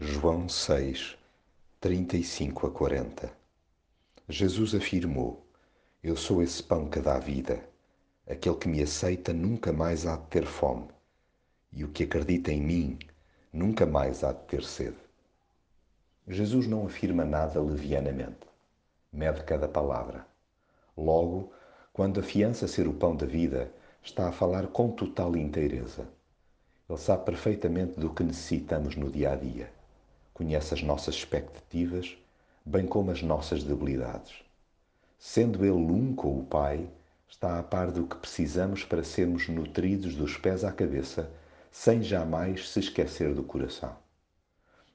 João 6, 35 a 40 Jesus afirmou: Eu sou esse pão que dá vida. Aquele que me aceita nunca mais há de ter fome, e o que acredita em mim nunca mais há de ter sede. Jesus não afirma nada levianamente. Mede cada palavra. Logo, quando afiança ser o pão da vida, está a falar com total inteireza. Ele sabe perfeitamente do que necessitamos no dia a dia. Conhece as nossas expectativas, bem como as nossas debilidades. Sendo Ele um com o Pai, está a par do que precisamos para sermos nutridos dos pés à cabeça, sem jamais se esquecer do coração.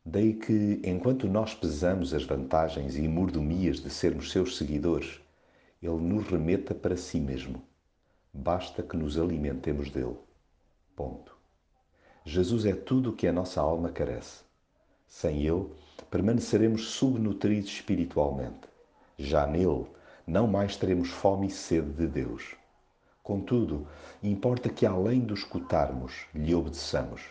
Daí que, enquanto nós pesamos as vantagens e mordomias de sermos seus seguidores, Ele nos remeta para si mesmo. Basta que nos alimentemos dele. Ponto. Jesus é tudo o que a nossa alma carece. Sem Ele, permaneceremos subnutridos espiritualmente. Já nele, não mais teremos fome e sede de Deus. Contudo, importa que, além do escutarmos, lhe obedeçamos.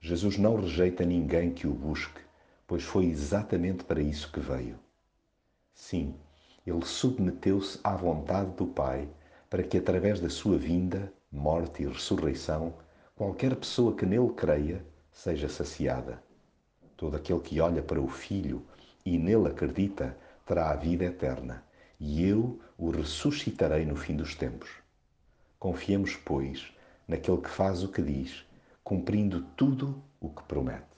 Jesus não rejeita ninguém que o busque, pois foi exatamente para isso que veio. Sim, ele submeteu-se à vontade do Pai para que, através da sua vinda, morte e ressurreição, qualquer pessoa que nele creia seja saciada. Todo aquele que olha para o Filho e nele acredita terá a vida eterna, e eu o ressuscitarei no fim dos tempos. Confiemos, pois, naquele que faz o que diz, cumprindo tudo o que promete.